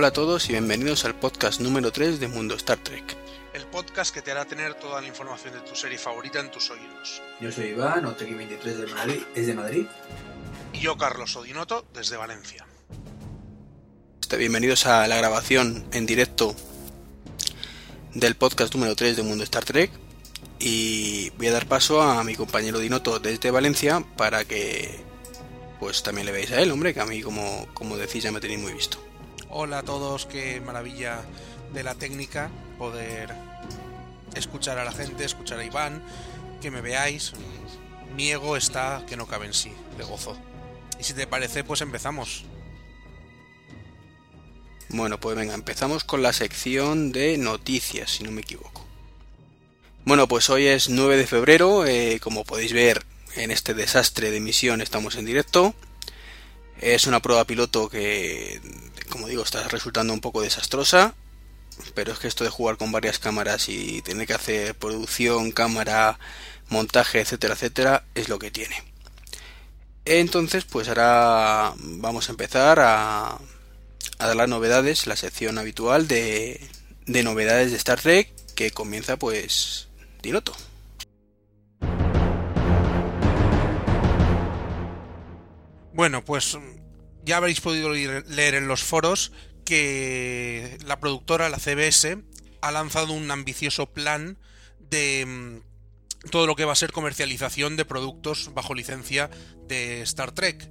Hola a todos y bienvenidos al podcast número 3 de Mundo Star Trek. El podcast que te hará tener toda la información de tu serie favorita en tus oídos. Yo soy Iván, Oteki23 de Madrid, es de Madrid. Y yo, Carlos Odinoto, desde Valencia. Este, bienvenidos a la grabación en directo del podcast número 3 de Mundo Star Trek. Y voy a dar paso a mi compañero Dinoto desde Valencia para que pues también le veáis a él, hombre, que a mí como, como decís ya me tenéis muy visto. Hola a todos, qué maravilla de la técnica poder escuchar a la gente, escuchar a Iván, que me veáis. Mi ego está que no cabe en sí, de gozo. Y si te parece, pues empezamos. Bueno, pues venga, empezamos con la sección de noticias, si no me equivoco. Bueno, pues hoy es 9 de febrero, eh, como podéis ver en este desastre de emisión estamos en directo. Es una prueba piloto que, como digo, está resultando un poco desastrosa. Pero es que esto de jugar con varias cámaras y tener que hacer producción, cámara, montaje, etcétera, etcétera, es lo que tiene. Entonces, pues ahora vamos a empezar a, dar las novedades, la sección habitual de, de novedades de Star Trek, que comienza pues Dinoto. Bueno, pues ya habréis podido leer en los foros que la productora, la CBS, ha lanzado un ambicioso plan de mm, todo lo que va a ser comercialización de productos bajo licencia de Star Trek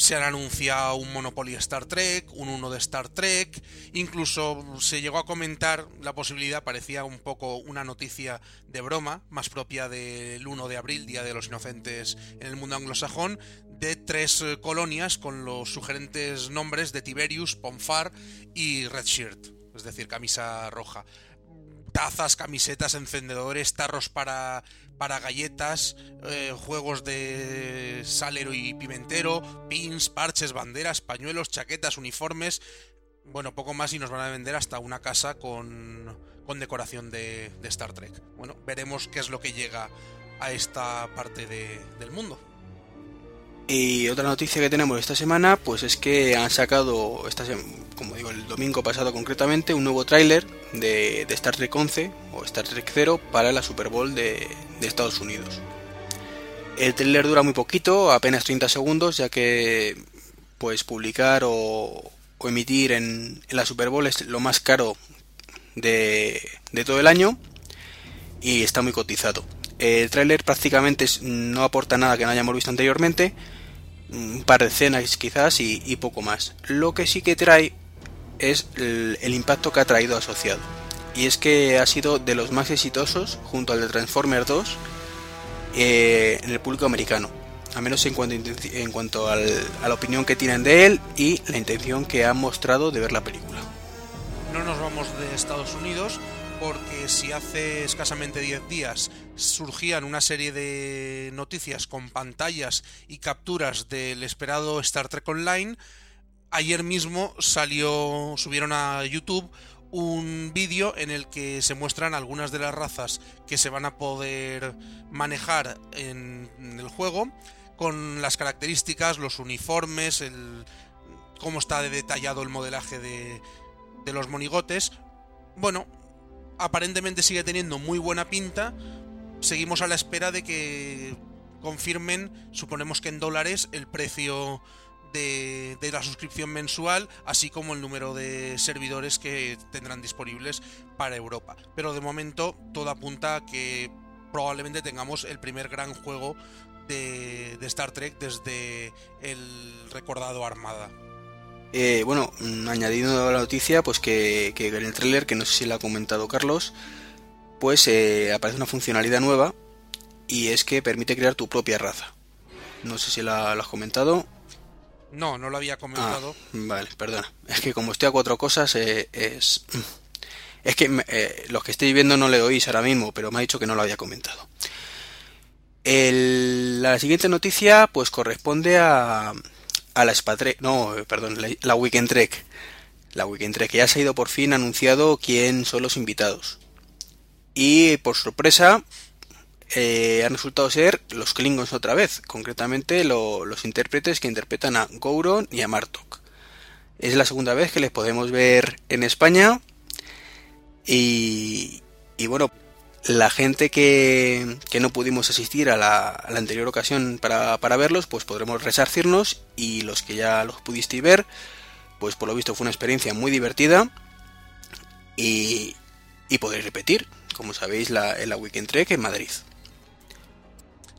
se han anunciado un Monopoly Star Trek, un 1 de Star Trek, incluso se llegó a comentar la posibilidad, parecía un poco una noticia de broma, más propia del 1 de abril, Día de los Inocentes en el mundo anglosajón, de tres colonias con los sugerentes nombres de Tiberius, Ponfar y Redshirt, es decir, camisa roja tazas, camisetas, encendedores, tarros para, para galletas, eh, juegos de salero y pimentero, pins, parches, banderas, pañuelos, chaquetas, uniformes. Bueno, poco más y nos van a vender hasta una casa con, con decoración de, de Star Trek. Bueno, veremos qué es lo que llega a esta parte de, del mundo. Y otra noticia que tenemos esta semana, pues es que han sacado, esta como digo, el domingo pasado concretamente, un nuevo tráiler de, Star Trek 11 o Star Trek 0 para la Super Bowl de, Estados Unidos. El tráiler dura muy poquito, apenas 30 segundos, ya que pues publicar o, o emitir en, en, la Super Bowl es lo más caro de, de todo el año y está muy cotizado. El tráiler prácticamente no aporta nada que no hayamos visto anteriormente, un par de escenas quizás y, y, poco más. Lo que sí que trae es el, impacto que ha traído asociado. Y es que ha sido de los más exitosos junto al de Transformers 2 eh, en el público americano. A menos en cuanto, en cuanto al, a la opinión que tienen de él y la intención que han mostrado de ver la película. No nos vamos de Estados Unidos porque si hace escasamente 10 días surgían una serie de noticias con pantallas y capturas del esperado Star Trek Online, ayer mismo salió, subieron a YouTube un vídeo en el que se muestran algunas de las razas que se van a poder manejar en, el juego, con las características, los uniformes, el cómo está detallado el modelaje de, de los monigotes. Bueno, aparentemente sigue teniendo muy buena pinta. Seguimos a la espera de que confirmen, suponemos que en dólares, el precio de, la suscripción mensual, así como el número de servidores que tendrán disponibles para Europa. Pero de momento todo apunta a que probablemente tengamos el primer gran juego de Star Trek desde el recordado Armada. Eh, bueno, añadiendo a la noticia, pues que, que, en el tráiler, que no sé si lo ha comentado Carlos, pues eh, aparece una funcionalidad nueva y es que permite crear tu propia raza. No sé si la, has comentado. No, no lo había comentado. Ah, vale, perdona. Es que como estoy a cuatro cosas, eh, es... Es que eh, los que estéis viendo no le oís ahora mismo, pero me ha dicho que no lo había comentado. El, la siguiente noticia pues corresponde a, a la Spatrek, no, perdón, la, Weekend Trek. La Weekend Trek, ya se ha ido por fin anunciado quién son los invitados. Y por sorpresa, eh, han resultado ser los Klingons otra vez, concretamente lo, los intérpretes que interpretan a Gouron y a Martok. Es la segunda vez que les podemos ver en España. Y, y bueno, la gente que, que, no pudimos asistir a la, la anterior ocasión para, para, verlos, pues podremos resarcirnos. Y los que ya los pudisteis ver, pues por lo visto fue una experiencia muy divertida. Y, y podréis repetir, como sabéis, la, en la Weekend Trek en Madrid.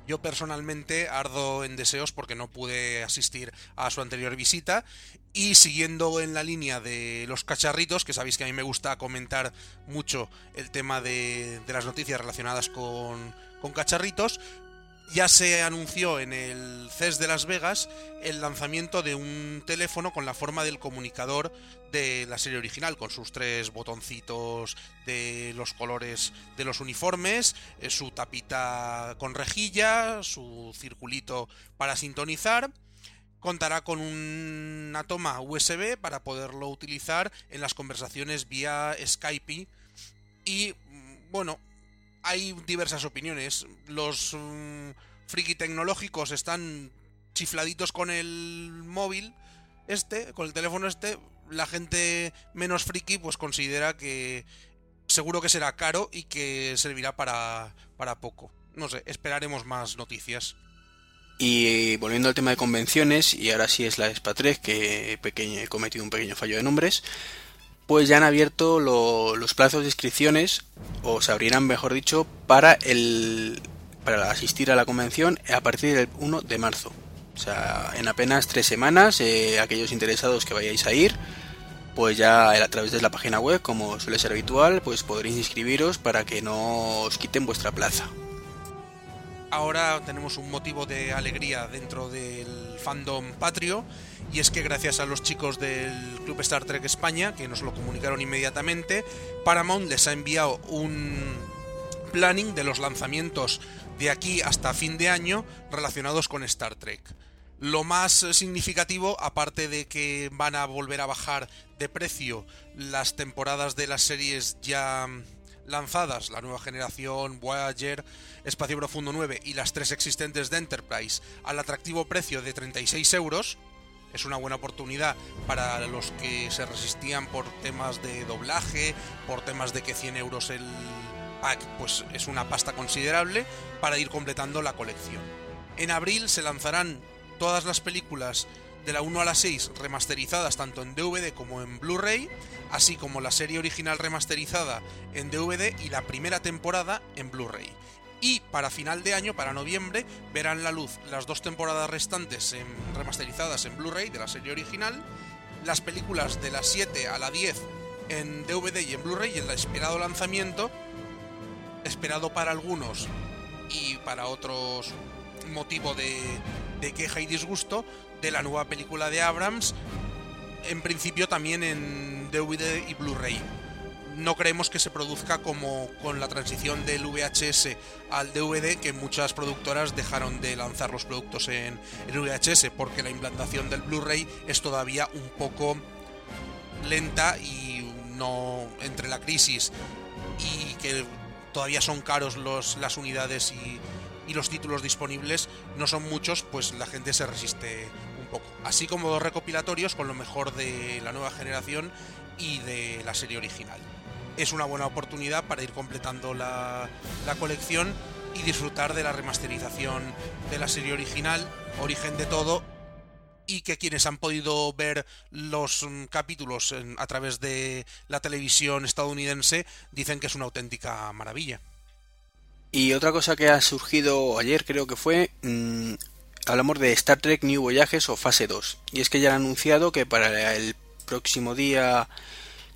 Yo personalmente ardo en deseos porque no pude asistir a su anterior visita y siguiendo en la línea de los cacharritos, que sabéis que a mí me gusta comentar mucho el tema de, las noticias relacionadas con, con cacharritos, ya se anunció en el CES de Las Vegas el lanzamiento de un teléfono con la forma del comunicador de la serie original, con sus tres botoncitos de los colores de los uniformes, eh, su tapita con rejilla, su circulito para sintonizar. Contará con una toma USB para poderlo utilizar en las conversaciones vía Skype. Y bueno, hay diversas opiniones. Los um, friki tecnológicos están chifladitos con el móvil este, con el teléfono este. La gente menos friki pues considera que seguro que será caro y que servirá para, para poco. No sé, esperaremos más noticias. Y volviendo al tema de convenciones, y ahora sí es la Spatrek, que pequeño, he cometido un pequeño fallo de nombres, pues ya han abierto lo, los plazos de inscripciones, o se abrirán, mejor dicho, para, el, para asistir a la convención a partir del 1 de marzo. O sea, en apenas tres semanas, eh, aquellos interesados que vayáis a ir, pues ya a través de la página web, como suele ser habitual, pues podréis inscribiros para que no os quiten vuestra plaza. Ahora tenemos un motivo de alegría dentro del fandom patrio y es que gracias a los chicos del Club Star Trek España, que nos lo comunicaron inmediatamente, Paramount les ha enviado un planning de los lanzamientos de aquí hasta fin de año relacionados con Star Trek. Lo más significativo, aparte de que van a volver a bajar de precio las temporadas de las series ya lanzadas, la nueva generación, Voyager, Espacio Profundo 9 y las tres existentes de Enterprise, al atractivo precio de 36 euros, es una buena oportunidad para los que se resistían por temas de doblaje, por temas de que 100 euros el pack pues es una pasta considerable para ir completando la colección. En abril se lanzarán todas las películas de la 1 a la 6 remasterizadas tanto en DVD como en Blu-ray, así como la serie original remasterizada en DVD y la primera temporada en Blu-ray. Y para final de año, para noviembre, verán la luz las dos temporadas restantes en, remasterizadas en Blu-ray de la serie original, las películas de la 7 a la 10 en DVD y en Blu-ray y el esperado lanzamiento, esperado para algunos y para otros motivo de, de queja y disgusto, de la nueva película de Abrams, en principio también en DVD y Blu-ray. No creemos que se produzca como con la transición del VHS al DVD, que muchas productoras dejaron de lanzar los productos en VHS, porque la implantación del Blu-ray es todavía un poco lenta y no entre la crisis y que todavía son caros los, las unidades y, y los títulos disponibles no son muchos, pues la gente se resiste un poco. Así como dos recopilatorios con lo mejor de la nueva generación y de la serie original. Es una buena oportunidad para ir completando la, la colección y disfrutar de la remasterización de la serie original, origen de todo, y que quienes han podido ver los mm, capítulos a través de la televisión estadounidense dicen que es una auténtica maravilla. Y otra cosa que ha surgido ayer creo que fue, mmm, hablamos de Star Trek New Voyages o fase 2. Y es que ya han anunciado que para el próximo día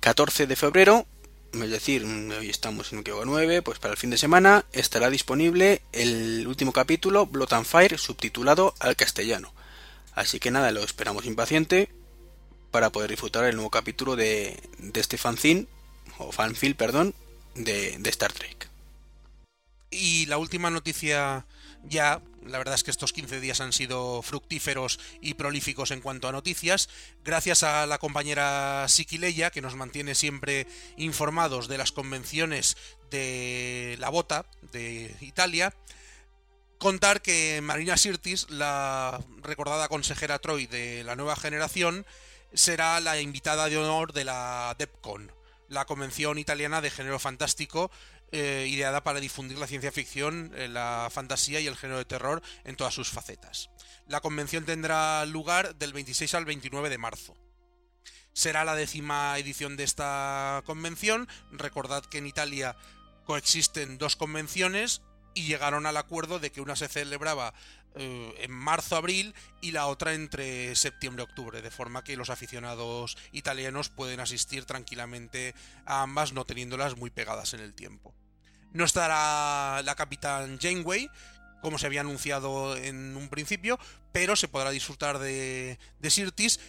14 de febrero, es decir, hoy estamos en un 9, pues para el fin de semana estará disponible el último capítulo, Blood and Fire, subtitulado al castellano. Así que nada, lo esperamos impaciente para poder disfrutar el nuevo capítulo de, de este fanzine, o fanfil, perdón, de, de Star Trek. Y la última noticia ya, la verdad es que estos 15 días han sido fructíferos y prolíficos en cuanto a noticias, gracias a la compañera Siquileya, que nos mantiene siempre informados de las convenciones de la bota de Italia. Contar que Marina Sirtis, la recordada consejera Troy de la nueva generación, será la invitada de honor de la DEPCON, la convención italiana de género fantástico eh, ideada para difundir la ciencia ficción, eh, la fantasía y el género de terror en todas sus facetas. La convención tendrá lugar del 26 al 29 de marzo. Será la décima edición de esta convención. Recordad que en Italia coexisten dos convenciones y llegaron al acuerdo de que una se celebraba eh, en marzo-abril y la otra entre septiembre-octubre, de forma que los aficionados italianos pueden asistir tranquilamente a ambas, no teniéndolas muy pegadas en el tiempo. No estará la capitán Janeway, como se había anunciado en un principio, pero se podrá disfrutar de, de Sirtis.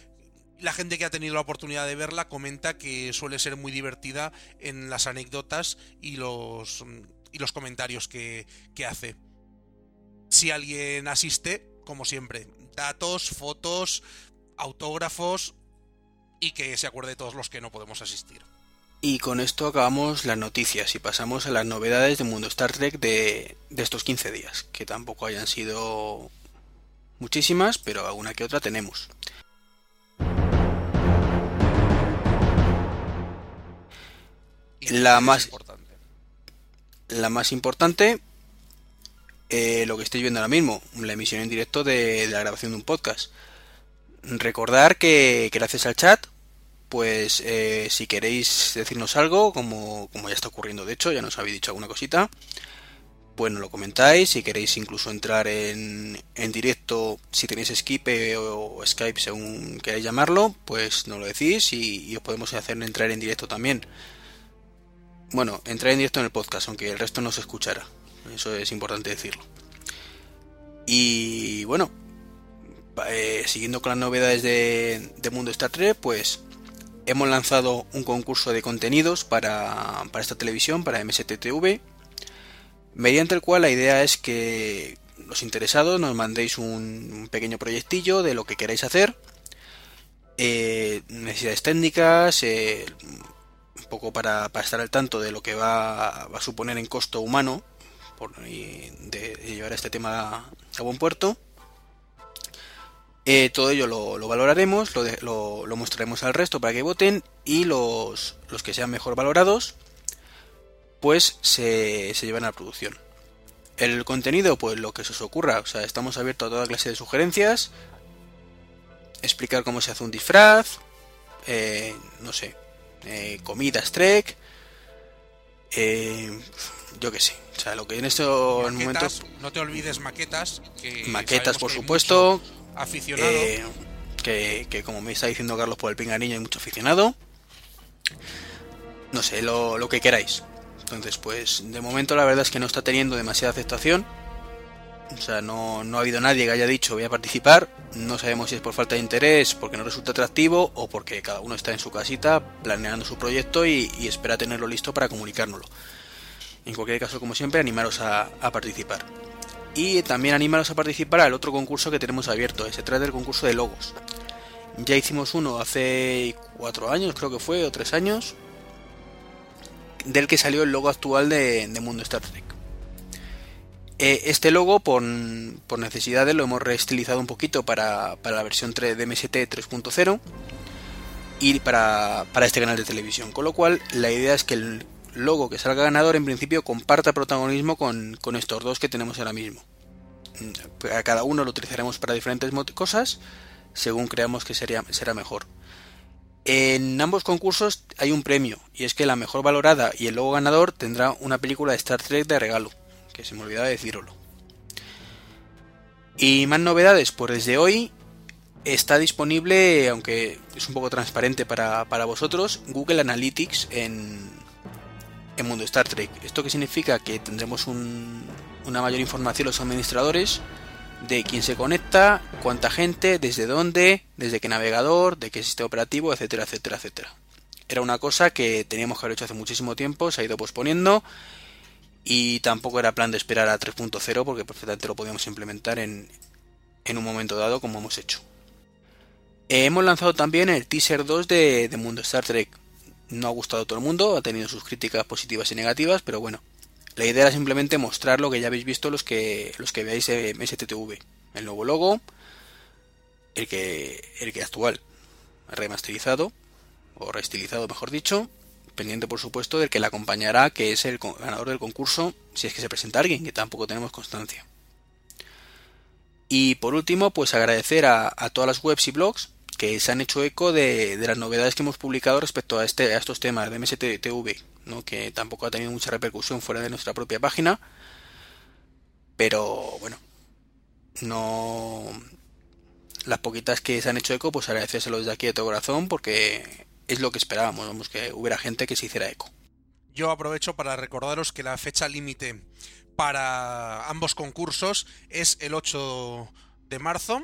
La gente que ha tenido la oportunidad de verla comenta que suele ser muy divertida en las anécdotas y los, y los comentarios que, que hace. Si alguien asiste, como siempre, datos, fotos, autógrafos y que se acuerde de todos los que no podemos asistir. Y con esto acabamos las noticias y pasamos a las novedades del mundo Star Trek de, de estos 15 días, que tampoco hayan sido muchísimas, pero alguna que otra tenemos. Más-. La más importante, eh, lo que estáis viendo ahora mismo, la emisión en directo de, la grabación de un podcast. Recordar que, que gracias al chat, pues eh, si queréis decirnos algo, como, como ya está ocurriendo de hecho, ya nos habéis dicho alguna cosita, pues nos lo comentáis. Si queréis incluso entrar en, en directo, si tenéis Skype o, Skype, según queráis llamarlo, pues nos lo decís y, os podemos hacer entrar en directo también. Bueno, entrar en directo en el podcast, aunque el resto no se escuchara. Eso es importante decirlo. Y bueno, eh, siguiendo con las novedades de, de Mundo Star Trek, pues hemos lanzado un concurso de contenidos para, para esta televisión, para MSTTV, mediante el cual la idea es que los interesados nos mandéis un, un pequeño proyectillo de lo que queráis hacer, eh, necesidades técnicas, eh, un poco para, para estar al tanto de lo que va, va a suponer en costo humano y de, llevar este tema a buen puerto. Eh, todo ello lo, lo valoraremos, lo mostraremos al resto para que voten y los, los que sean mejor valorados pues se, se llevan a la producción. El contenido, pues lo que se os ocurra, o sea, estamos abiertos a toda clase de sugerencias, explicar cómo se hace un disfraz, eh, no sé, eh, comidas trek, eh, yo qué sé, o sea, lo que en estos momentos, no te olvides maquetas. Que maquetas por que supuesto, Aficionado. eh, que, que como me está diciendo Carlos por el pinganillo hay mucho aficionado, no sé, lo, lo que queráis. Entonces, pues de momento la verdad es que no está teniendo demasiada aceptación. O sea, no, no ha habido nadie que haya dicho voy a participar. No sabemos si es por falta de interés, porque no resulta atractivo o porque cada uno está en su casita planeando su proyecto y, y espera tenerlo listo para comunicárnoslo. En cualquier caso, como siempre, animaros a, participar. Y también animaros a participar al otro concurso que tenemos abierto. Se trata del concurso de logos. Ya hicimos uno hace cuatro años, creo que fue, o tres años, del que salió el logo actual de, Mundo Star Trek. Eh, este logo, por, necesidades, lo hemos reestilizado un poquito para, para la versión 3 de MST 3.0 y para, para este canal de televisión. Con lo cual, la idea es que el logo que salga ganador, en principio, comparta protagonismo con, con estos dos que tenemos ahora mismo. Mm, A cada uno lo utilizaremos para diferentes cosas, según creamos que sería, será mejor. En ambos concursos hay un premio, y es que la mejor valorada y el logo ganador tendrá una película de Star Trek de regalo, que se me olvidaba decirlo. Y más novedades, pues desde hoy está disponible, aunque es un poco transparente para, para vosotros, Google Analytics en, en Mundo Star Trek. ¿Esto qué significa? Que tendremos un- una mayor información los administradores de quién se conecta, cuánta gente, desde dónde, desde qué navegador, de qué sistema operativo, etcétera, etcétera, etcétera. Era una cosa que teníamos que haber hecho hace muchísimo tiempo, se ha ido posponiendo y tampoco era plan de esperar a 3.0 porque perfectamente lo podíamos implementar en, en un momento dado como hemos hecho. Eh, hemos lanzado también el teaser 2 de, de Mundo Star Trek. No ha gustado a todo el mundo, ha tenido sus críticas positivas y negativas, pero bueno, la idea era simplemente mostrar lo que ya habéis visto los que los que veáis en STTV. El nuevo logo, el que el que actual. remasterizado, o reestilizado mejor dicho, pendiente por supuesto del que la acompañará, que es el ganador del concurso, si es que se presenta alguien, que tampoco tenemos constancia. Y por último, pues agradecer a, todas las webs y blogs que se han hecho eco de, las novedades que hemos publicado respecto a, este, a estos temas de MSTV, ¿no? que tampoco ha tenido mucha repercusión fuera de nuestra propia página. Pero bueno, no. Las poquitas que se han hecho eco, pues agradecérselo desde aquí de todo corazón porque es lo que esperábamos, vamos, que hubiera gente que se hiciera eco. Yo aprovecho para recordaros que la fecha límite para ambos concursos es el 8 de marzo.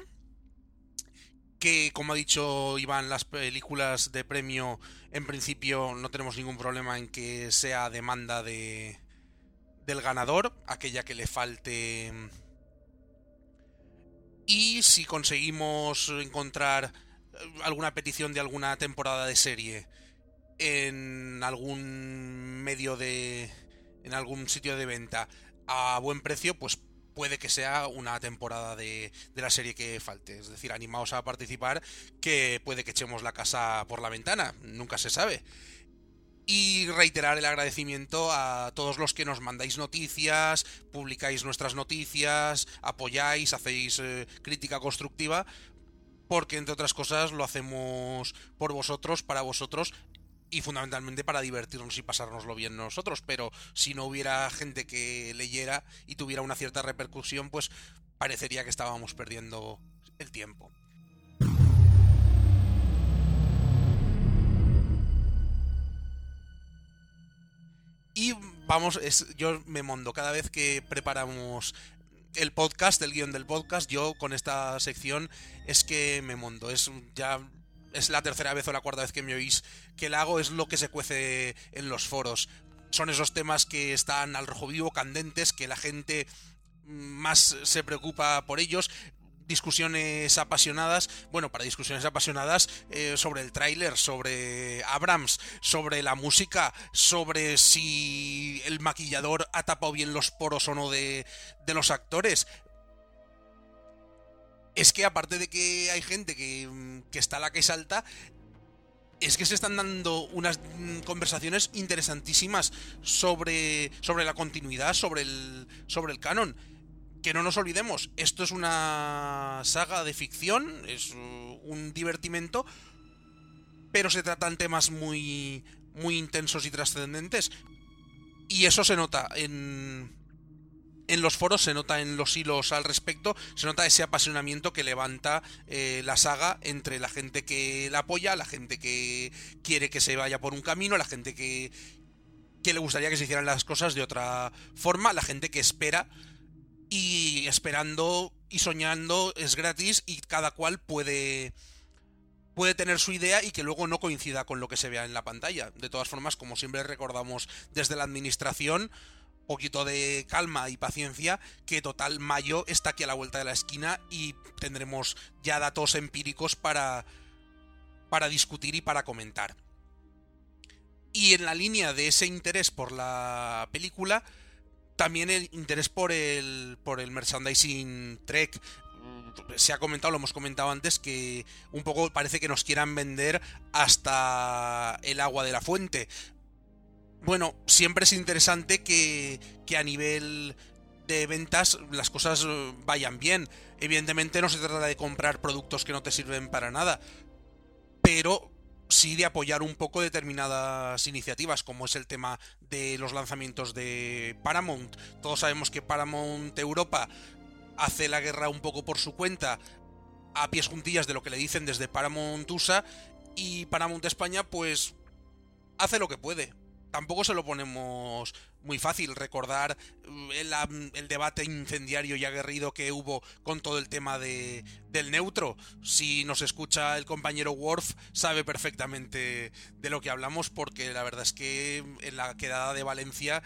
Que como ha dicho Iván, las películas de premio en principio no tenemos ningún problema en que sea demanda de, del ganador, aquella que le falte. Y si conseguimos encontrar alguna petición de alguna temporada de serie en algún medio de. en algún sitio de venta a buen precio, pues puede que sea una temporada de, la serie que falte. Es decir, animaos a participar, que puede que echemos la casa por la ventana, nunca se sabe. Y reiterar el agradecimiento a todos los que nos mandáis noticias, publicáis nuestras noticias, apoyáis, hacéis eh, crítica constructiva, porque entre otras cosas lo hacemos por vosotros, para vosotros y fundamentalmente para divertirnos y pasárnoslo bien nosotros, pero si no hubiera gente que leyera y tuviera una cierta repercusión, pues parecería que estábamos perdiendo el tiempo. Y vamos, yo me mondo cada vez que preparamos el podcast, el guion del podcast, yo con esta sección es que me mondo. Es ya es la tercera vez o la cuarta vez que me oís que la hago, es lo que se cuece en los foros. Son esos temas que están al rojo vivo, candentes, que la gente más se preocupa por ellos discusiones apasionadas, bueno, para discusiones apasionadas eh, sobre el tráiler, sobre Abrams, sobre la música, sobre si el maquillador ha tapado bien los poros o no de, de los actores, es que aparte de que hay gente que, mm, que está a la que salta, es que se están dando unas mm, conversaciones interesantísimas sobre, sobre la continuidad, sobre el, sobre el canon. Que no nos olvidemos, esto es una saga de ficción, es un divertimento, pero se tratan temas muy, muy intensos y trascendentes. Y eso se nota en, en los foros se nota en los hilos al respecto, se nota ese apasionamiento que levanta eh, la saga entre la gente que la apoya, la gente que quiere que se vaya por un camino, la gente que, que le gustaría que se hicieran las cosas de otra forma, la gente que espera y esperando y soñando es gratis y cada cual puede puede tener su idea y que luego no coincida con lo que se vea en la pantalla. De todas formas, como siempre recordamos desde la administración, poquito de calma y paciencia, que total mayo está aquí a la vuelta de la esquina y tendremos ya datos empíricos para, para discutir y para comentar. Y en la línea de ese interés por la película, también el interés por el, por el merchandising Trek. Se ha comentado, lo hemos comentado antes, que un poco parece que nos quieran vender hasta el agua de la fuente bueno, siempre es interesante que, que a nivel de ventas las cosas eh, vayan bien. Evidentemente no se trata de comprar productos que no te sirven para nada, pero sí de apoyar un poco determinadas iniciativas, como es el tema de los lanzamientos de Paramount. Todos sabemos que Paramount Europa hace la guerra un poco por su cuenta, a pies juntillas de lo que le dicen desde Paramount USA, y Paramount España pues hace lo que puede tampoco se lo ponemos muy fácil recordar mm, el, debate incendiario y aguerrido que hubo con todo el tema de, del neutro. Si nos escucha el compañero Worf, sabe perfectamente de lo que hablamos, porque la verdad es que en la quedada de Valencia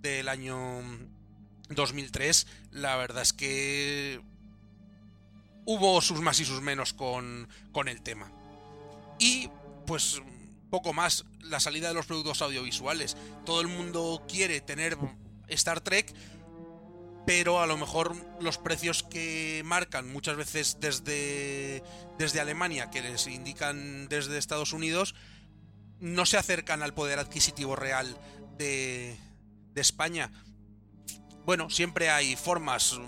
del año 2003, la verdad es que hubo sus más y sus menos con, con el tema. Y pues poco más la salida de los productos audiovisuales. Todo el mundo quiere tener Star Trek, pero a lo mejor los precios que marcan muchas veces desde, desde Alemania, que les indican desde Estados Unidos, no se acercan al poder adquisitivo real de, de España. Bueno, siempre hay formas,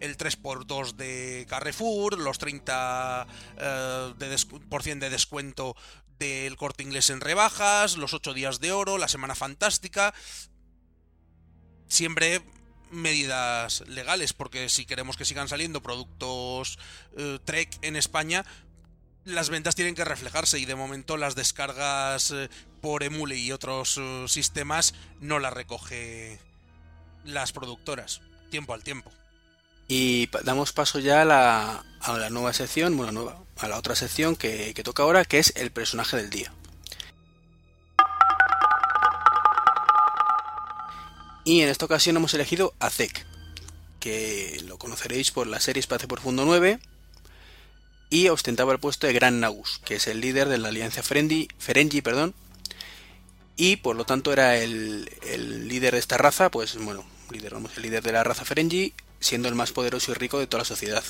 el 3x2 de Carrefour, los 30% eh, de descuento del corte inglés en rebajas, los 8 días de oro, la semana fantástica. Siempre medidas legales, porque si queremos que sigan saliendo productos eh, Trek en España, las ventas tienen que reflejarse y de momento las descargas eh, por Emule y otros eh, sistemas no las recoge las productoras, tiempo al tiempo. Y damos paso ya a la, a la nueva sección, bueno, nueva, a la otra sección que, toca ahora, que es el personaje del día. Y en esta ocasión hemos elegido a Zek, que lo conoceréis por la serie Espacio Profundo 9, y ostentaba el puesto de Gran Nagus, que es el líder de la Alianza Ferengi, perdón, y por lo tanto era el, líder de esta raza, pues bueno, líder, vamos, el líder de la raza Ferengi, siendo el más poderoso y rico de toda la sociedad.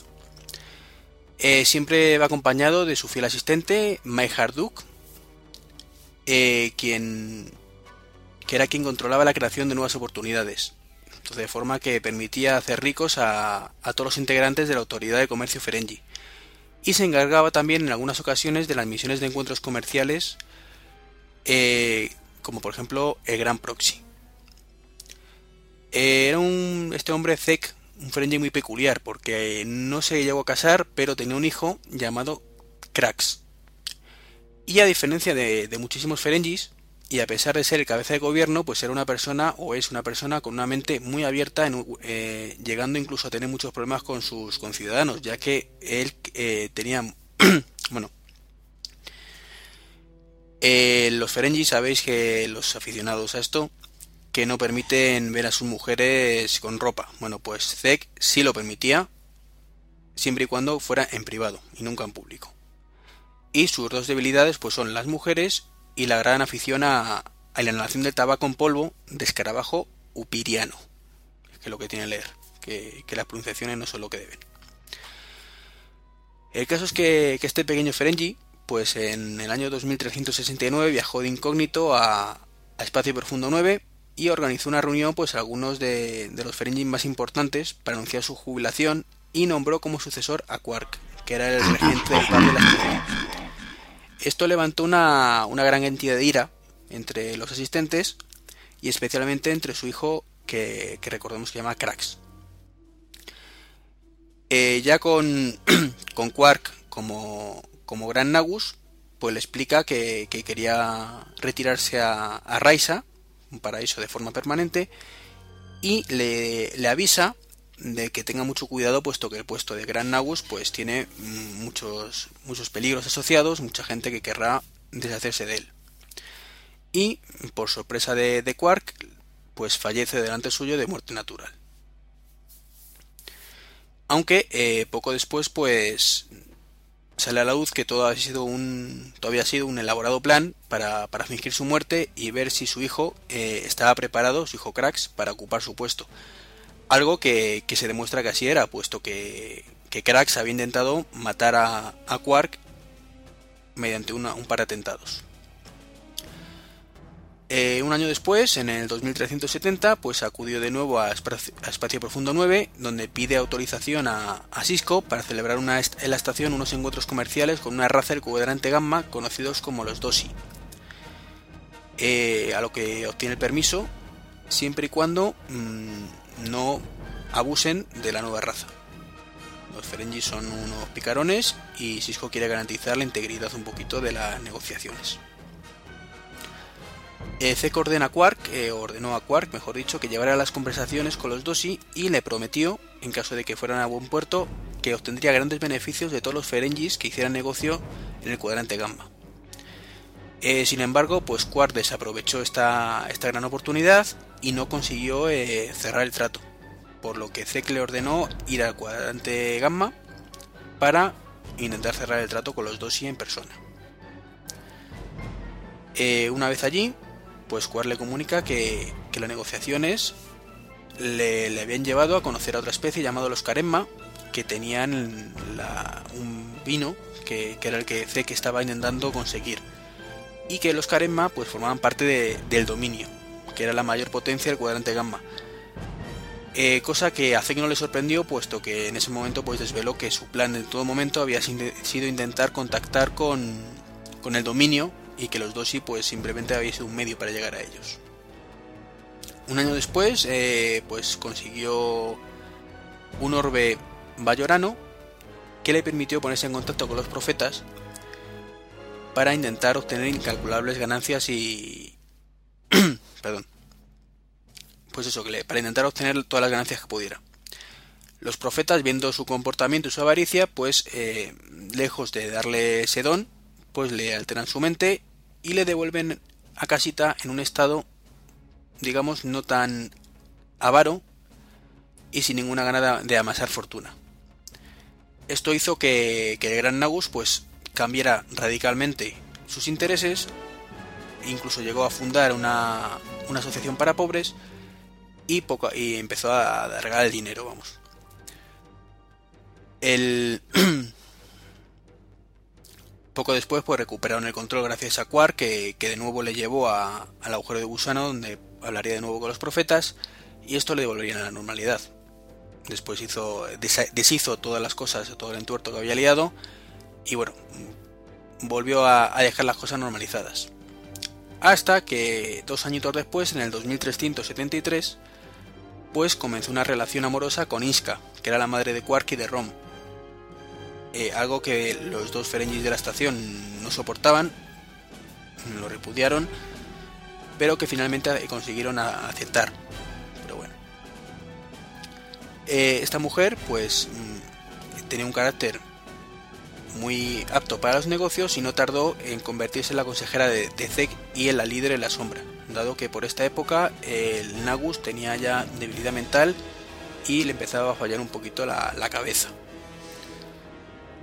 Eh, siempre va acompañado de su fiel asistente, Mai Harduk, eh, quien que era quien controlaba la creación de nuevas oportunidades, de forma que permitía hacer ricos a, todos los integrantes de la Autoridad de Comercio Ferengi, y se encargaba también en algunas ocasiones de las misiones de encuentros comerciales, eh, como por ejemplo el Gran Proxy. Era un, este hombre Zek, un Ferengi muy peculiar, porque no se llegó a casar, pero tenía un hijo llamado Krax. Y a diferencia de, de muchísimos Ferengis, y a pesar de ser el cabeza de gobierno, pues era una persona o es una persona con una mente muy abierta, eh, llegando incluso a tener muchos problemas con sus conciudadanos, ya que él eh, tenía, bueno, eh, los Ferengi sabéis que los aficionados a esto que no permiten ver a sus mujeres con ropa. Bueno, pues Zek sí lo permitía, siempre y cuando fuera en privado y nunca en público. Y sus dos debilidades pues son las mujeres y la gran afición a, la inhalación del tabaco en polvo de escarabajo upiriano, que es lo que tiene leer, que, las pronunciaciones no son lo que deben. El caso es que, este pequeño Ferengi, pues en el año 2369 viajó de incógnito a, Espacio Profundo 9 y organizó una reunión pues algunos de, los Ferengi más importantes para anunciar su jubilación y nombró como sucesor a Quark, que era el regente del par de esto levantó una, gran entidad de ira entre los asistentes y especialmente entre su hijo que, recordemos que se llama Krax. Eh, ya con, con Quark como, como Gran Nagus, pues le explica que, quería retirarse a, a Raisa, paraíso de forma permanente, y le, le avisa de que tenga mucho cuidado puesto que el puesto de Gran Nagus pues tiene muchos muchos peligros asociados, mucha gente que querrá deshacerse de él. Y por sorpresa de, Quark, pues fallece delante suyo de muerte natural. Aunque eh, poco después pues sale a la luz que todo ha sido un, todavía un elaborado plan para, fingir su muerte y ver si su hijo eh, estaba preparado, su hijo Krax, para ocupar su puesto algo que, se demuestra que así era, puesto que, que Krax había intentado matar a, Quark mediante un par de atentados. Eh, un año después, en el 2370, pues acudió de nuevo a, Espacio Profundo 9, donde pide autorización a, Cisco para celebrar una en la estación unos encuentros comerciales con una raza del cuadrante gamma conocidos como los Dosi. Eh, a lo que obtiene el permiso, siempre y cuando mm, no abusen de la nueva raza. Los Ferengi son unos picarones y Cisco quiere garantizar la integridad un poquito de las negociaciones. Eh, Zek ordena a Quark, eh, ordenó a Quark, mejor dicho, que llevara las conversaciones con los Dosi y le prometió, en caso de que fueran a buen puerto, que obtendría grandes beneficios de todos los Ferengis que hicieran negocio en el cuadrante Gamma. Eh, sin embargo, pues Quark desaprovechó esta, esta gran oportunidad y no consiguió eh, cerrar el trato, por lo que Zek le ordenó ir al cuadrante gamma para intentar cerrar el trato con los dos y en persona. Eh, una vez allí, pues Quark le comunica que, las negociaciones le, habían llevado a conocer a otra especie llamado los Karemma, que tenían un vino que, era el que Zek estaba intentando conseguir. Y que los Karemma pues formaban parte del dominio, que era la mayor potencia del cuadrante gamma. Eh, cosa que a Zek no le sorprendió, puesto que en ese momento pues desveló que su plan en todo momento había sido intentar contactar con, con el dominio y que los Doshi pues simplemente había sido un medio para llegar a ellos. Un año después, eh, pues consiguió un orbe bayorano que le permitió ponerse en contacto con los profetas para intentar obtener incalculables ganancias y... Perdón. Pues eso, para intentar obtener todas las ganancias que pudiera. Los profetas, viendo su comportamiento y su avaricia, pues eh, lejos de darle sedón, pues le alteran su mente y le devuelven a casita en un estado digamos, no tan avaro y sin ninguna gana de amasar fortuna. Esto hizo que, el gran Nagus pues cambiara radicalmente sus intereses, incluso llegó a fundar una, una asociación para pobres y, poco, y empezó a regalar el dinero, vamos. El, Poco después pues recuperaron el control gracias a Quark que, de nuevo le llevó al agujero de gusano donde hablaría de nuevo con los profetas y esto le devolvería a la normalidad. Después hizo, deshizo todas las cosas, todo el entuerto que había liado y bueno, volvió a, dejar las cosas normalizadas. Hasta que dos añitos después, en el 2373, pues comenzó una relación amorosa con Iska, que era la madre de Quark y de Rom, eh, algo que los dos Ferengis de la estación no soportaban, lo repudiaron, pero que finalmente consiguieron aceptar. Pero bueno. Eh, esta mujer, pues, mm, tenía un carácter muy apto para los negocios y no tardó en convertirse en la consejera de, de y en la líder en la sombra, dado que por esta época el Nagus tenía ya debilidad mental y le empezaba a fallar un poquito la cabeza.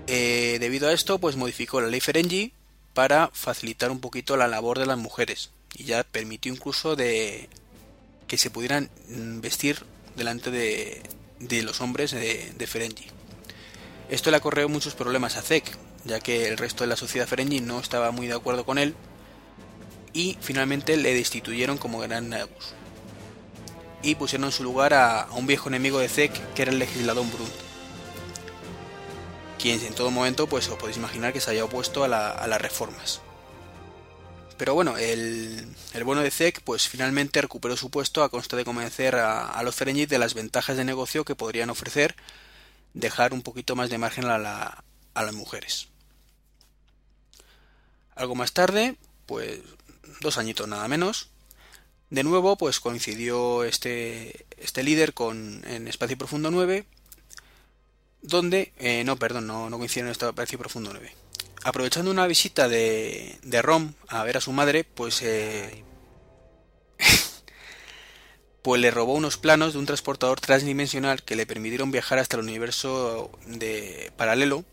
Eh, debido a esto, pues modificó la ley Ferengi para facilitar un poquito la labor de las mujeres y ya permitió incluso de que se pudieran vestir delante de, los hombres de, Ferengi. Esto le acorreó muchos problemas a Zek, ya que el resto de la sociedad Ferengi no estaba muy de acuerdo con él y finalmente le destituyeron como Gran Nagus y pusieron en su lugar a, un viejo enemigo de Zek que era el legislador Brunt quien en todo momento pues os podéis imaginar que se haya opuesto a, las reformas. Pero bueno, el, bueno de Zek pues finalmente recuperó su puesto a costa de convencer a, los Ferengi de las ventajas de negocio que podrían ofrecer dejar un poquito más de margen a, las mujeres. Algo más tarde, pues dos añitos nada menos, de nuevo pues coincidió este, este líder con en Espacio Profundo 9 donde, eh, no, perdón, no, no coincidieron en este Precio Profundo 9. Aprovechando una visita de, de Rom a ver a su madre, pues, eh, pues le robó unos planos de un transportador transdimensional que le permitieron viajar hasta el universo de paralelo,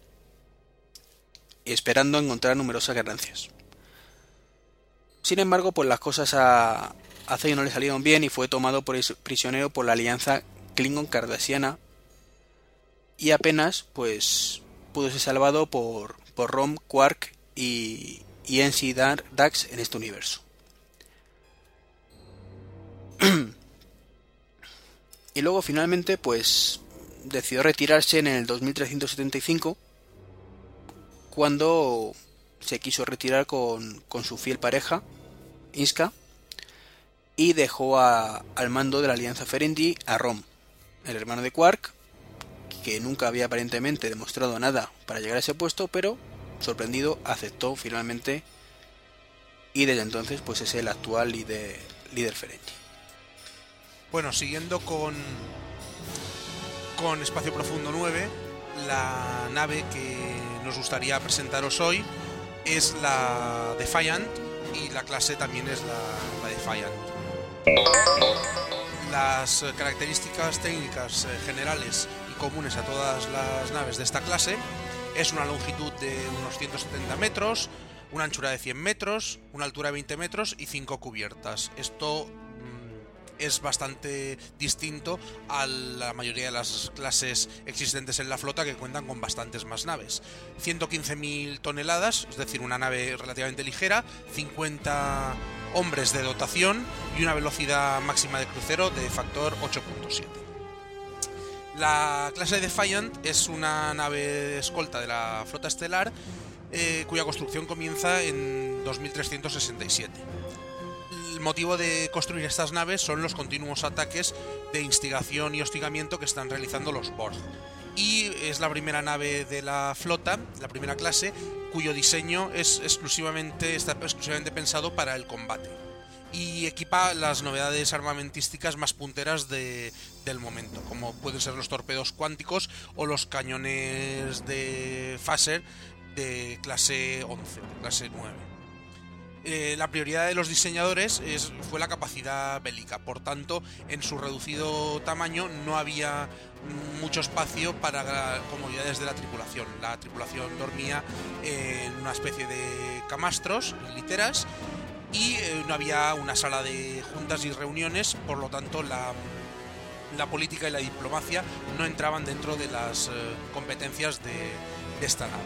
esperando encontrar numerosas ganancias. Sin embargo, pues las cosas a, a no le salieron bien y fue tomado por prisionero por la alianza Klingon-Cardassiana y apenas pues pudo ser salvado por, por Rom, Quark y, y Dax en este universo. y luego finalmente pues decidió retirarse en el 2375 cuando se quiso retirar con, con su fiel pareja, Inska, y dejó a, al mando de la Alianza Ferendi a Rom, el hermano de Quark, que nunca había aparentemente demostrado nada para llegar a ese puesto, pero sorprendido aceptó finalmente y desde entonces pues es el actual líder, líder Ferengi. Bueno, siguiendo con con Espacio Profundo 9, la nave que nos gustaría presentaros hoy es la Defiant y la clase también es la, la Defiant. Las características técnicas eh, generales comunes a todas las naves de esta clase. Es una longitud de unos 170 metros, una anchura de 100 metros, una altura de 20 metros y 5 cubiertas. Esto mm, es bastante distinto a la mayoría de las clases existentes en la flota que cuentan con bastantes más naves. 115.000 toneladas, es decir, una nave relativamente ligera, 50 hombres de dotación y una velocidad máxima de crucero de factor 8.7. La clase Defiant es una nave escolta de la flota estelar eh, cuya construcción comienza en 2367. El motivo de construir estas naves son los continuos ataques de instigación y hostigamiento que están realizando los Borg. Y es la primera nave de la flota, la primera clase, cuyo diseño es está exclusivamente pensado para el combate y equipa las novedades armamentísticas más punteras de, del momento, como pueden ser los torpedos cuánticos o los cañones de phaser de clase 11, clase 9. Eh, la prioridad de los diseñadores es, fue la capacidad bélica, por tanto, en su reducido tamaño no había mucho espacio para comodidades de la tripulación. La tripulación dormía en una especie de camastros, literas, y eh, no había una sala de juntas y reuniones, por lo tanto la, la política y la diplomacia no entraban dentro de las eh, competencias de, de esta nave.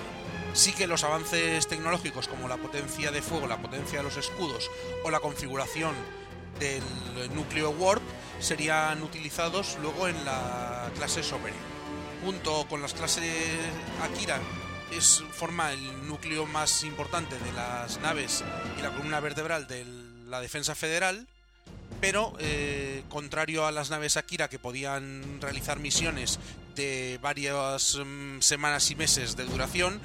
Sí que los avances tecnológicos como la potencia de fuego, la potencia de los escudos o la configuración del núcleo Warp serían utilizados luego en la clase Sovereign. Junto con las clases Akira es, forma el núcleo más importante de las naves y la columna vertebral de la defensa federal, pero eh, contrario a las naves Akira que podían realizar misiones de varias mm, semanas y meses de duración,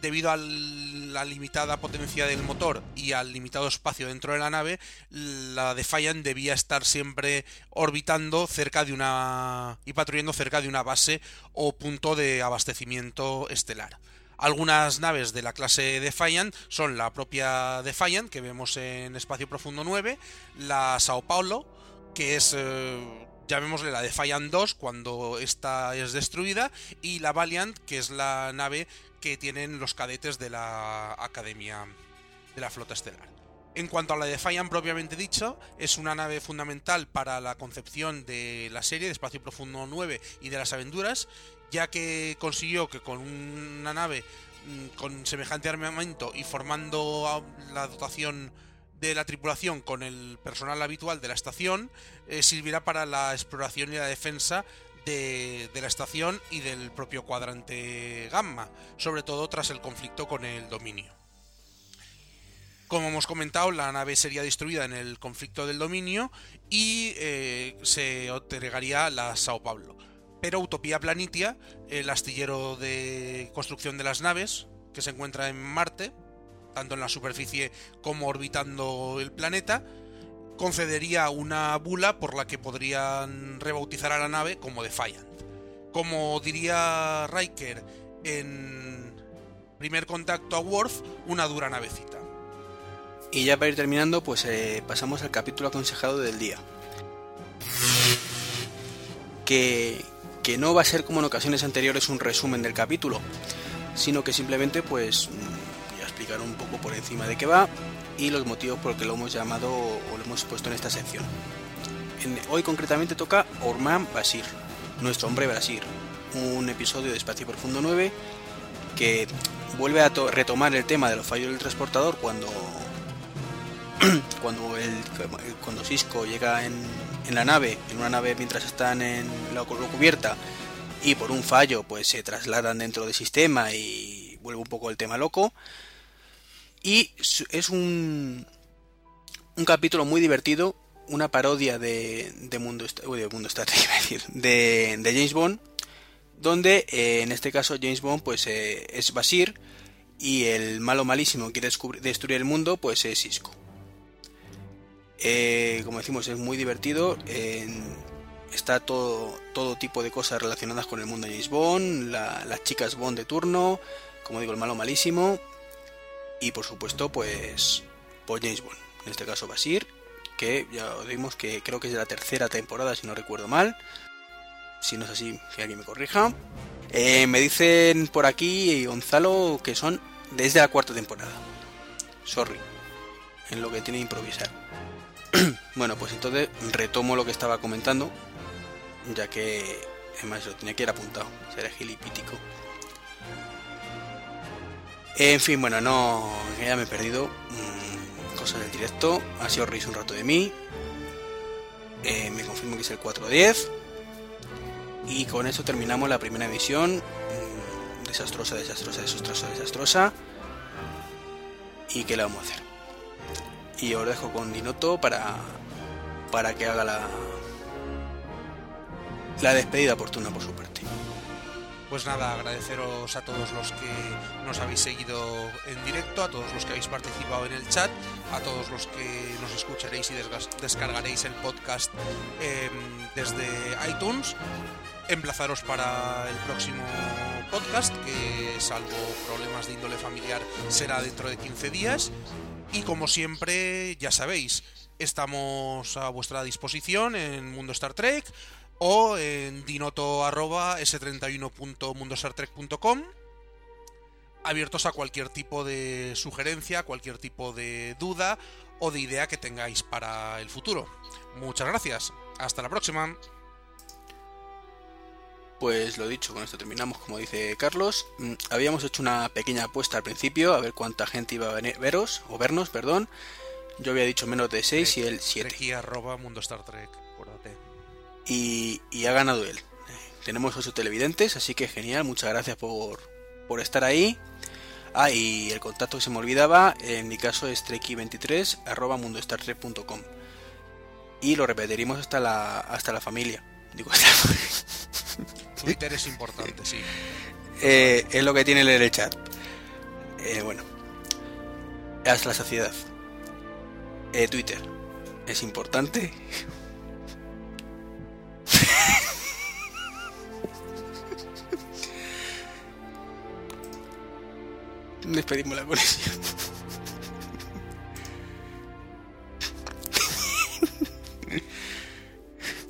debido a la limitada potencia del motor y al limitado espacio dentro de la nave, la Defiant debía estar siempre orbitando cerca de una y patrullando cerca de una base o punto de abastecimiento estelar. Algunas naves de la clase Defiant son la propia Defiant, que vemos en Espacio Profundo 9, la Sao Paulo, que es, eh, llamémosle la Defiant 2 cuando esta es destruida, y la Valiant, que es la nave que tienen los cadetes de la Academia de la Flota Estelar. En cuanto a la Defiant propiamente dicho, es una nave fundamental para la concepción de la serie de Espacio Profundo 9 y de las aventuras, ya que consiguió que con una nave mm, con semejante armamento y formando la dotación de la tripulación con el personal habitual de la estación, eh, para la exploración y la defensa de, la estación y del propio cuadrante gamma, sobre todo tras el conflicto con el dominio. Como hemos comentado, la nave sería destruida en el conflicto del dominio y eh, se entregaría la Sao Paulo pero Utopía Planitia, el astillero de construcción de las naves, que se encuentra en Marte, tanto en la superficie como orbitando el planeta, concedería una bula por la que podrían rebautizar a la nave como Defiant. Como diría Riker en primer contacto a Worf, una dura navecita. Y ya para ir terminando, pues eh, pasamos al capítulo aconsejado del día. Que, que no va a ser como en ocasiones anteriores un resumen del capítulo, sino que simplemente pues mm, voy a explicar un poco por encima de qué va y los motivos por los que lo hemos llamado o lo hemos puesto en esta sección. hoy concretamente toca Orman Basir, nuestro hombre Basir, un episodio de Espacio Profundo 9 que vuelve a retomar el tema de los fallos del transportador cuando cuando el cuando Cisco llega en, en la nave, en una nave mientras están en la cubierta y por un fallo pues se trasladan dentro del sistema y vuelve un poco el tema loco. Y es un, un capítulo muy divertido, una parodia de, de Mundo, de, Mundo Star de James Bond, donde eh, en este caso James Bond pues eh, es Basir y el malo malísimo que quiere destruir el mundo pues es Cisco. Eh, como decimos, es muy divertido. está todo, todo tipo de cosas relacionadas con el mundo de James Bond, las chicas Bond de turno, como digo, el malo malísimo. Y por supuesto, pues, por James Bond. En este caso, Basir, que ya vimos que creo que es de la tercera temporada, si no recuerdo mal. Si no es así, que alguien me corrija. Eh, me dicen por aquí, Gonzalo, que son desde la cuarta temporada. Sorry, en lo que tiene que improvisar. Bueno, pues entonces retomo lo que estaba comentando, ya que además lo tenía que ir apuntado, será gilipítico. En fin, bueno, no, ya me he perdido. Mm, cosas del directo. Ha sido reír un rato de mí. Eh, me confirmo que es el 410. Y con eso terminamos la primera emisión. Mm, desastrosa, desastrosa, desastrosa, desastrosa. ¿Y qué le vamos a hacer? Y os dejo con Dinoto para, para que haga la, la despedida oportuna por su parte. Pues nada, agradeceros a todos los que nos habéis seguido en directo, a todos los que habéis participado en el chat, a todos los que nos escucharéis y descargaréis el podcast eh, desde iTunes. Emplazaros para el próximo podcast, que salvo problemas de índole familiar será dentro de 15 días. Y como siempre, ya sabéis, estamos a vuestra disposición en Mundo Star Trek o en dinoto.s31.mundosartrek.com abiertos a cualquier tipo de sugerencia, cualquier tipo de duda o de idea que tengáis para el futuro. Muchas gracias. Hasta la próxima. Pues lo dicho, con esto terminamos, como dice Carlos. Mm, habíamos hecho una pequeña apuesta al principio, a ver cuánta gente iba a veros, o vernos, perdón. Yo había dicho menos de 6 y él 7. arroba Mundo Star Trek, y, ha ganado él. Tenemos 8 televidentes, así que genial, muchas gracias por, por estar ahí. Ah, y el contacto que se me olvidaba, en mi caso es treki23 arroba mundostartrek.com. Y lo repetiremos hasta la, hasta la familia. Digo, Twitter es importante, sí. Eh, es lo que tiene leer el chat. Eh, bueno, hasta la saciedad. Eh, Twitter es importante. Despedimos la conexión.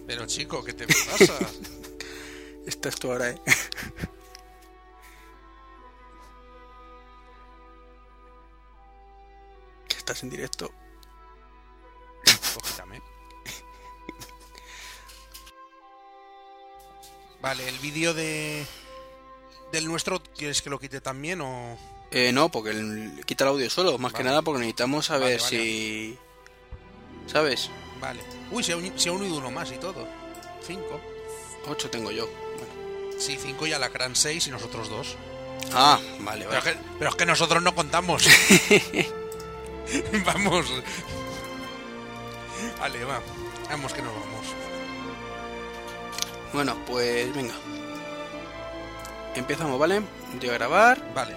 Pero chico, ¿qué te pasa? Estás tú ahora, eh. Que estás en directo. Cógitame. Vale, el vídeo de. del nuestro, ¿quieres que lo quite también o.? Eh, no, porque el, quita el audio solo, más que nada porque necesitamos saber si. ¿Sabes? Vale. Uy, se ha, unido uno más y todo. Cinco. Ocho tengo yo. Sí, cinco y Alacrán seis y nosotros dos. Ah, vale, vale. Pero, es que nosotros no contamos. vamos. Vale, va. Vamos que nos vamos. Bueno, pues venga. Empezamos, ¿vale? Voy a grabar. Vale.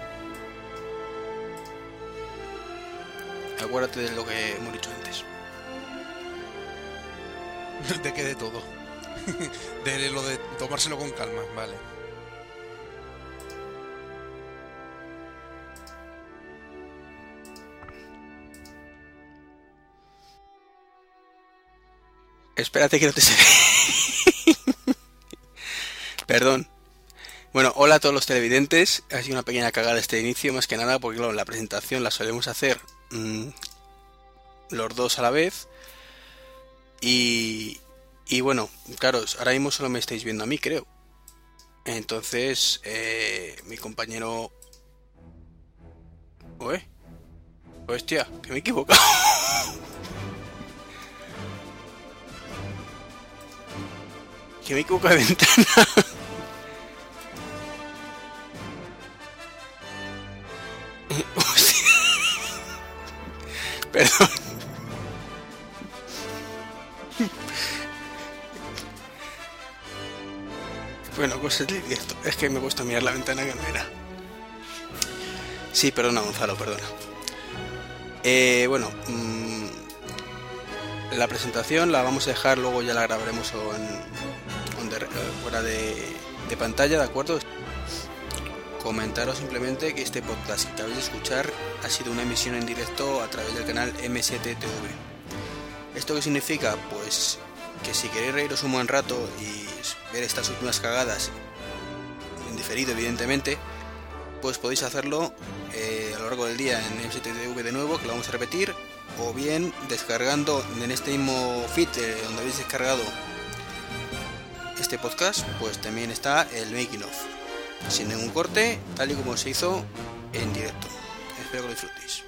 Acuérdate de lo que hemos dicho antes. ¿De qué de todo? de lo de tomárselo con calma, vale. Espérate que no te se ve. Perdón. Bueno, hola a todos los televidentes. Ha sido una pequeña cagada este inicio, más que nada porque la presentación la solemos hacer Mm, los dos a la vez. Y, y bueno, claro, ahora mismo solo me estáis viendo a mí, creo. Entonces, eh, mi compañero... Oye, hostia, que me he equivocado. que me he equivocado de ventana. Perdón. Bueno, cosas de directo. Es que me he puesto a mirar la ventana que no era. Sí, perdona, Gonzalo, perdona. Eh, bueno, mm, la presentación la vamos a dejar, luego ya la grabaremos en, eh, fuera de, de pantalla, ¿de acuerdo? Comentaros simplemente que este podcast que acabáis de escuchar ha sido una emisión en directo a través del canal M7TV. ¿Esto qué significa? Pues que si queréis reíros un buen rato y ver estas últimas cagadas, en diferido evidentemente, pues podéis hacerlo eh, a lo largo del día en M7TV de nuevo, que lo vamos a repetir, o bien descargando en este mismo feed eh, donde habéis descargado este podcast, pues también está el making of, sin ningún corte, tal y como se hizo en directo. Espero que lo disfrutéis.